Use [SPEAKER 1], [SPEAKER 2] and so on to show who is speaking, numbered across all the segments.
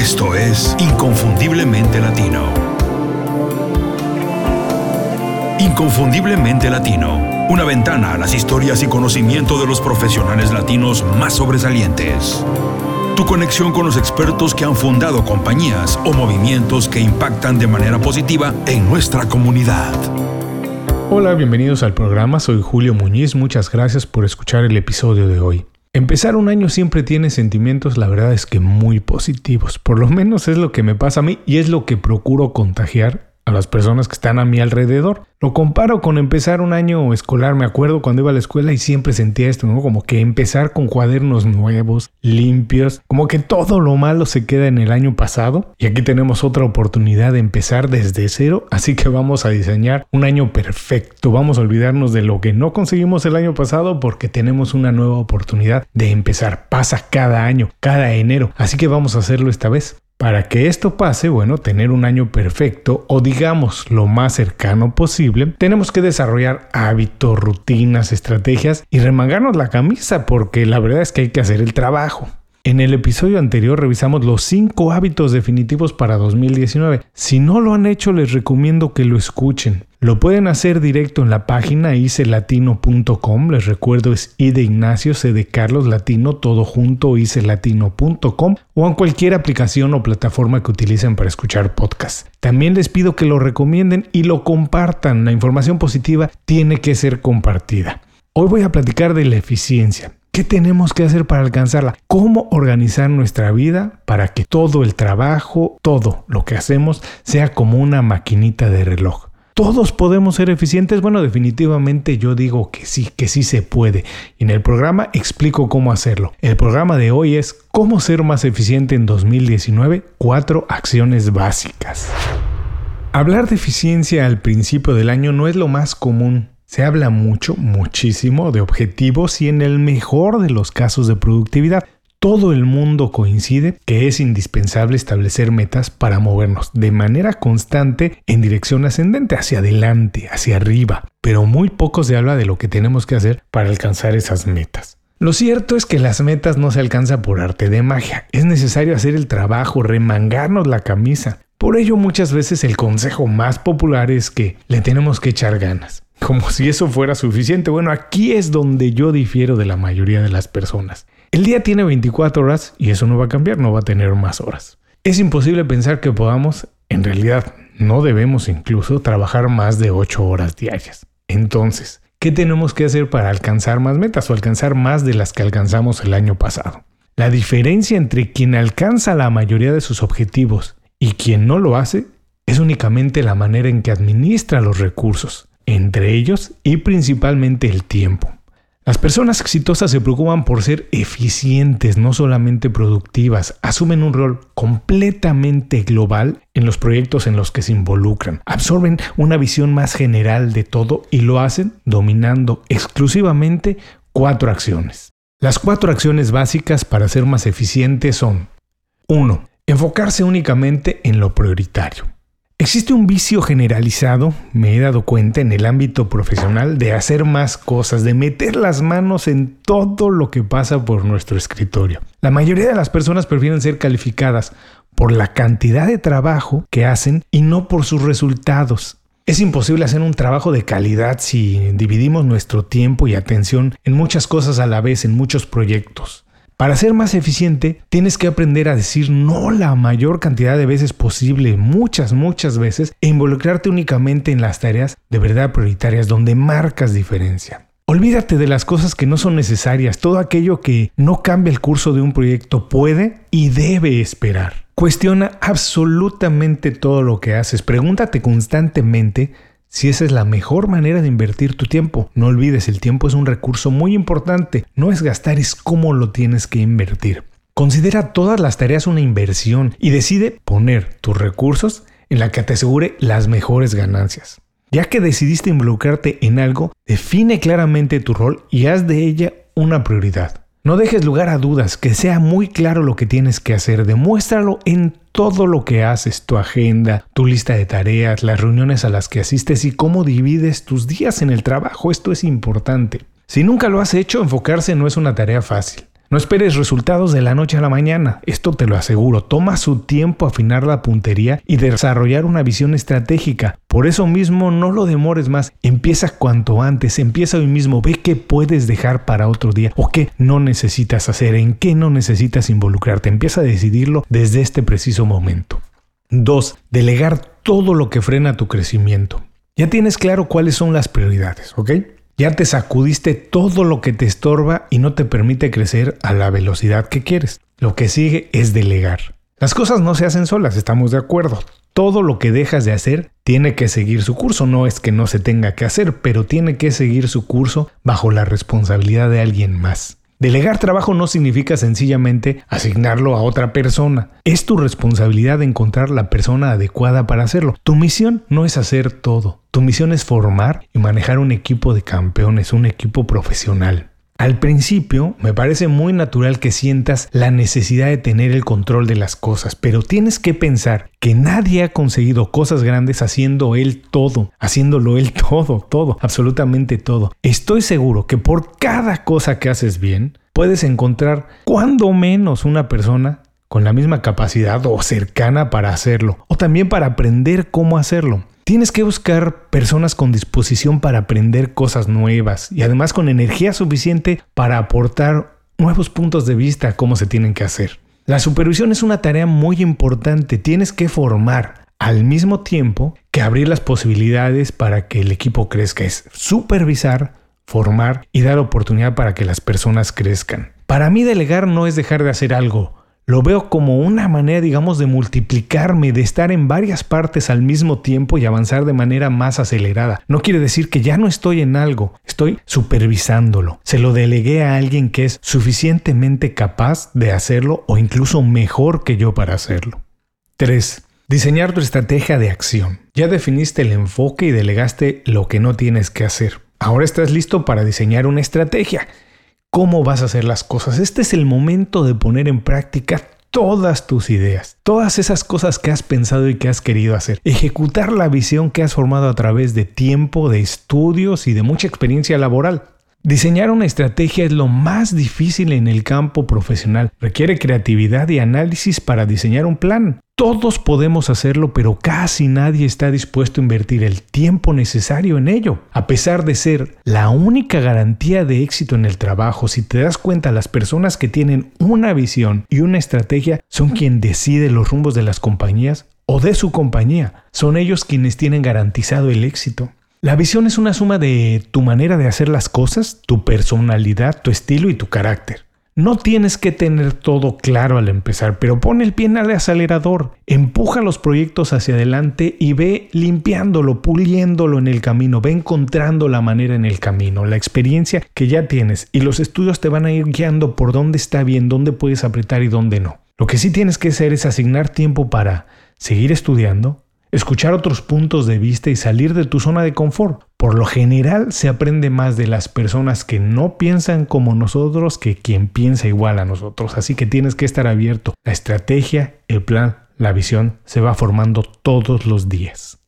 [SPEAKER 1] Esto es Inconfundiblemente Latino. Inconfundiblemente Latino. Una ventana a las historias y conocimiento de los profesionales latinos más sobresalientes. Tu conexión con los expertos que han fundado compañías o movimientos que impactan de manera positiva en nuestra comunidad.
[SPEAKER 2] Hola, bienvenidos al programa, soy Julio Muñiz, muchas gracias por escuchar el episodio de hoy. Empezar un año siempre tiene sentimientos, la verdad es que muy positivos. Por lo menos es lo que me pasa a mí y es lo que procuro contagiar a las personas que están a mi alrededor. Lo comparo con empezar un año escolar. Me acuerdo cuando iba a la escuela y siempre sentía esto. Como que empezar con cuadernos nuevos, limpios, como que todo lo malo se queda en el año pasado. Y aquí tenemos otra oportunidad de empezar desde cero. Así que vamos a diseñar un año perfecto. Vamos a olvidarnos de lo que no conseguimos el año pasado porque tenemos una nueva oportunidad de empezar. Pasa cada año, cada enero. Así que vamos a hacerlo esta vez. Para que esto pase, bueno, tener un año perfecto o digamos lo más cercano posible, tenemos que desarrollar hábitos, rutinas, estrategias y remangarnos la camisa porque la verdad es que hay que hacer el trabajo. En el episodio anterior revisamos los 5 hábitos definitivos para 2019. Si no lo han hecho, les recomiendo que lo escuchen. Lo pueden hacer directo en la página icelatino.com. Les recuerdo es I de Ignacio, C de Carlos Latino, todo junto, icelatino.com o en cualquier aplicación o plataforma que utilicen para escuchar podcasts. También les pido que lo recomienden y lo compartan. La información positiva tiene que ser compartida. Hoy voy a platicar de la eficiencia. ¿Qué tenemos que hacer para alcanzarla? ¿Cómo organizar nuestra vida para que todo el trabajo, todo lo que hacemos sea como una maquinita de reloj? ¿Todos podemos ser eficientes? Bueno, definitivamente yo digo que sí, que sí se puede. Y en el programa explico cómo hacerlo. El programa de hoy es cómo ser más eficiente en 2019, cuatro acciones básicas. Hablar de eficiencia al principio del año no es lo más común. Se habla mucho, muchísimo de objetivos y en el mejor de los casos de productividad. Todo el mundo coincide que es indispensable establecer metas para movernos de manera constante en dirección ascendente, hacia adelante, hacia arriba, pero muy poco se habla de lo que tenemos que hacer para alcanzar esas metas. Lo cierto es que las metas no se alcanzan por arte de magia, es necesario hacer el trabajo, remangarnos la camisa. Por ello muchas veces el consejo más popular es que le tenemos que echar ganas como si eso fuera suficiente. Bueno, aquí es donde yo difiero de la mayoría de las personas. El día tiene 24 horas y eso no va a cambiar, no va a tener más horas. Es imposible pensar que podamos, en realidad no debemos incluso trabajar más de 8 horas diarias. Entonces, ¿qué tenemos que hacer para alcanzar más metas o alcanzar más de las que alcanzamos el año pasado? La diferencia entre quien alcanza la mayoría de sus objetivos y quien no lo hace es únicamente la manera en que administra los recursos entre ellos y principalmente el tiempo. Las personas exitosas se preocupan por ser eficientes, no solamente productivas, asumen un rol completamente global en los proyectos en los que se involucran, absorben una visión más general de todo y lo hacen dominando exclusivamente cuatro acciones. Las cuatro acciones básicas para ser más eficientes son 1. Enfocarse únicamente en lo prioritario. Existe un vicio generalizado, me he dado cuenta en el ámbito profesional, de hacer más cosas, de meter las manos en todo lo que pasa por nuestro escritorio. La mayoría de las personas prefieren ser calificadas por la cantidad de trabajo que hacen y no por sus resultados. Es imposible hacer un trabajo de calidad si dividimos nuestro tiempo y atención en muchas cosas a la vez, en muchos proyectos. Para ser más eficiente, tienes que aprender a decir no la mayor cantidad de veces posible, muchas, muchas veces, e involucrarte únicamente en las tareas de verdad prioritarias donde marcas diferencia. Olvídate de las cosas que no son necesarias, todo aquello que no cambia el curso de un proyecto puede y debe esperar. Cuestiona absolutamente todo lo que haces, pregúntate constantemente si esa es la mejor manera de invertir tu tiempo. No olvides, el tiempo es un recurso muy importante. No es gastar, es cómo lo tienes que invertir. Considera todas las tareas una inversión y decide poner tus recursos en la que te asegure las mejores ganancias. Ya que decidiste involucrarte en algo, define claramente tu rol y haz de ella una prioridad. No dejes lugar a dudas, que sea muy claro lo que tienes que hacer, demuéstralo en todo lo que haces, tu agenda, tu lista de tareas, las reuniones a las que asistes y cómo divides tus días en el trabajo. Esto es importante. Si nunca lo has hecho, enfocarse no es una tarea fácil. No esperes resultados de la noche a la mañana, esto te lo aseguro. Toma su tiempo afinar la puntería y desarrollar una visión estratégica. Por eso mismo no lo demores más, empieza cuanto antes, empieza hoy mismo, ve qué puedes dejar para otro día o qué no necesitas hacer, en qué no necesitas involucrarte. Empieza a decidirlo desde este preciso momento. 2. Delegar todo lo que frena tu crecimiento. Ya tienes claro cuáles son las prioridades, ¿ok? Ya te sacudiste todo lo que te estorba y no te permite crecer a la velocidad que quieres. Lo que sigue es delegar. Las cosas no se hacen solas, estamos de acuerdo. Todo lo que dejas de hacer tiene que seguir su curso. No es que no se tenga que hacer, pero tiene que seguir su curso bajo la responsabilidad de alguien más. Delegar trabajo no significa sencillamente asignarlo a otra persona. Es tu responsabilidad encontrar la persona adecuada para hacerlo. Tu misión no es hacer todo. Tu misión es formar y manejar un equipo de campeones, un equipo profesional. Al principio me parece muy natural que sientas la necesidad de tener el control de las cosas, pero tienes que pensar que nadie ha conseguido cosas grandes haciendo él todo, haciéndolo él todo, todo, absolutamente todo. Estoy seguro que por cada cosa que haces bien, puedes encontrar cuando menos una persona con la misma capacidad o cercana para hacerlo, o también para aprender cómo hacerlo. Tienes que buscar personas con disposición para aprender cosas nuevas y además con energía suficiente para aportar nuevos puntos de vista a cómo se tienen que hacer. La supervisión es una tarea muy importante. Tienes que formar al mismo tiempo que abrir las posibilidades para que el equipo crezca. Es supervisar, formar y dar oportunidad para que las personas crezcan. Para mí delegar no es dejar de hacer algo, lo veo como una manera, digamos, de multiplicarme, de estar en varias partes al mismo tiempo y avanzar de manera más acelerada. No quiere decir que ya no estoy en algo, estoy supervisándolo. Se lo delegué a alguien que es suficientemente capaz de hacerlo o incluso mejor que yo para hacerlo. 3. Diseñar tu estrategia de acción. Ya definiste el enfoque y delegaste lo que no tienes que hacer. Ahora estás listo para diseñar una estrategia cómo vas a hacer las cosas. Este es el momento de poner en práctica todas tus ideas, todas esas cosas que has pensado y que has querido hacer. Ejecutar la visión que has formado a través de tiempo, de estudios y de mucha experiencia laboral. Diseñar una estrategia es lo más difícil en el campo profesional. Requiere creatividad y análisis para diseñar un plan. Todos podemos hacerlo, pero casi nadie está dispuesto a invertir el tiempo necesario en ello. A pesar de ser la única garantía de éxito en el trabajo, si te das cuenta, las personas que tienen una visión y una estrategia son quien decide los rumbos de las compañías o de su compañía. Son ellos quienes tienen garantizado el éxito. La visión es una suma de tu manera de hacer las cosas, tu personalidad, tu estilo y tu carácter. No tienes que tener todo claro al empezar, pero pon el pie en el acelerador, empuja los proyectos hacia adelante y ve limpiándolo, puliéndolo en el camino, ve encontrando la manera en el camino, la experiencia que ya tienes y los estudios te van a ir guiando por dónde está bien, dónde puedes apretar y dónde no. Lo que sí tienes que hacer es asignar tiempo para seguir estudiando, escuchar otros puntos de vista y salir de tu zona de confort. Por lo general se aprende más de las personas que no piensan como nosotros que quien piensa igual a nosotros. Así que tienes que estar abierto. La estrategia, el plan, la visión se va formando todos los días.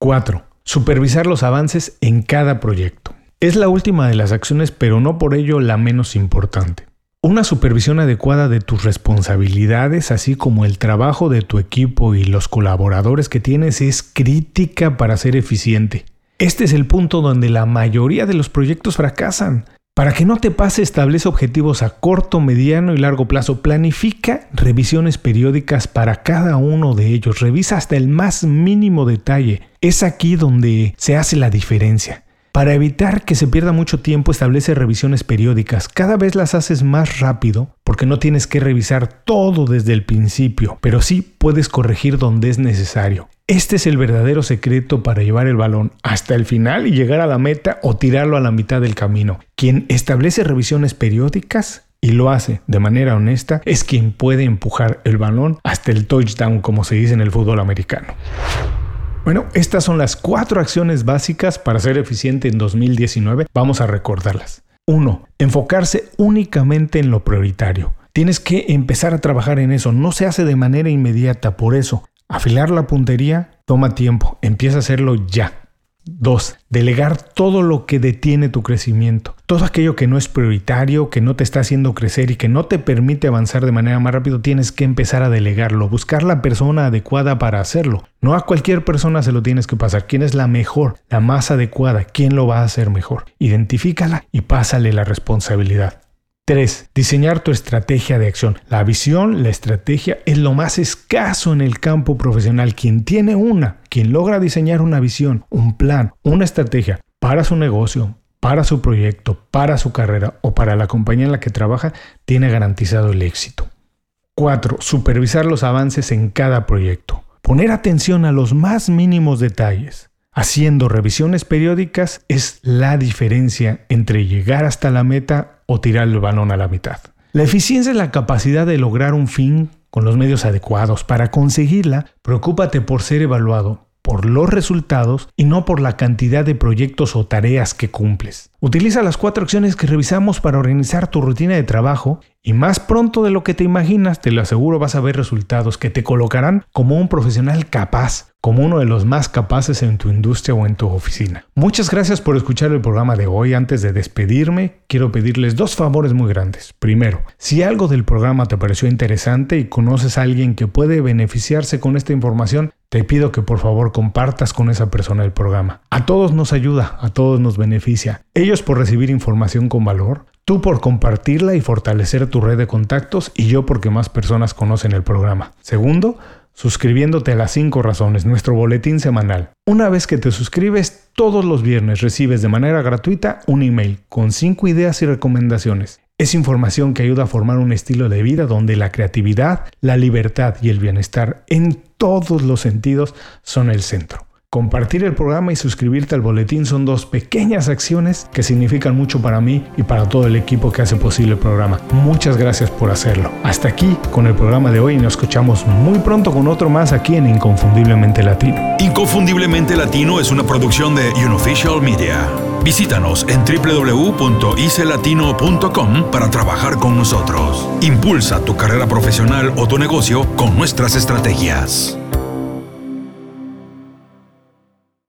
[SPEAKER 2] 4. Supervisar los avances en cada proyecto. Es la última de las acciones, pero no por ello la menos importante. Una supervisión adecuada de tus responsabilidades, así como el trabajo de tu equipo y los colaboradores que tienes, es crítica para ser eficiente. Este es el punto donde la mayoría de los proyectos fracasan. Para que no te pase, establece objetivos a corto, mediano y largo plazo. Planifica revisiones periódicas para cada uno de ellos. Revisa hasta el más mínimo detalle. Es aquí donde se hace la diferencia. Para evitar que se pierda mucho tiempo, establece revisiones periódicas. Cada vez las haces más rápido porque no tienes que revisar todo desde el principio, pero sí puedes corregir donde es necesario. Este es el verdadero secreto para llevar el balón hasta el final y llegar a la meta o tirarlo a la mitad del camino. Quien establece revisiones periódicas y lo hace de manera honesta es quien puede empujar el balón hasta el touchdown como se dice en el fútbol americano. Bueno, estas son las cuatro acciones básicas para ser eficiente en 2019. Vamos a recordarlas. 1. Enfocarse únicamente en lo prioritario. Tienes que empezar a trabajar en eso. No se hace de manera inmediata. Por eso, afilar la puntería toma tiempo. Empieza a hacerlo ya. Dos, delegar todo lo que detiene tu crecimiento. Todo aquello que no es prioritario, que no te está haciendo crecer y que no te permite avanzar de manera más rápido, tienes que empezar a delegarlo, buscar la persona adecuada para hacerlo. No a cualquier persona se lo tienes que pasar. ¿Quién es la mejor, la más adecuada? ¿Quién lo va a hacer mejor? Identifícala y pásale la responsabilidad. 3. Diseñar tu estrategia de acción. La visión, la estrategia es lo más escaso en el campo profesional. Quien tiene una, quien logra diseñar una visión, un plan, una estrategia para su negocio, para su proyecto, para su carrera o para la compañía en la que trabaja, tiene garantizado el éxito. 4. Supervisar los avances en cada proyecto. Poner atención a los más mínimos detalles. Haciendo revisiones periódicas es la diferencia entre llegar hasta la meta o tirar el balón a la mitad. La eficiencia es la capacidad de lograr un fin con los medios adecuados. Para conseguirla, preocúpate por ser evaluado por los resultados y no por la cantidad de proyectos o tareas que cumples. Utiliza las cuatro acciones que revisamos para organizar tu rutina de trabajo y más pronto de lo que te imaginas, te lo aseguro, vas a ver resultados que te colocarán como un profesional capaz, como uno de los más capaces en tu industria o en tu oficina. Muchas gracias por escuchar el programa de hoy. Antes de despedirme, quiero pedirles dos favores muy grandes. Primero, si algo del programa te pareció interesante y conoces a alguien que puede beneficiarse con esta información, te pido que por favor compartas con esa persona el programa. A todos nos ayuda, a todos nos beneficia. Ellos por recibir información con valor, tú por compartirla y fortalecer tu red de contactos y yo porque más personas conocen el programa. Segundo, suscribiéndote a las 5 razones, nuestro boletín semanal. Una vez que te suscribes, todos los viernes recibes de manera gratuita un email con 5 ideas y recomendaciones. Es información que ayuda a formar un estilo de vida donde la creatividad, la libertad y el bienestar en todos los sentidos son el centro. Compartir el programa y suscribirte al boletín son dos pequeñas acciones que significan mucho para mí y para todo el equipo que hace posible el programa. Muchas gracias por hacerlo. Hasta aquí con el programa de hoy y nos escuchamos muy pronto con otro más aquí en Inconfundiblemente Latino.
[SPEAKER 1] Inconfundiblemente Latino es una producción de Unofficial Media. Visítanos en www.icelatino.com para trabajar con nosotros. Impulsa tu carrera profesional o tu negocio con nuestras estrategias.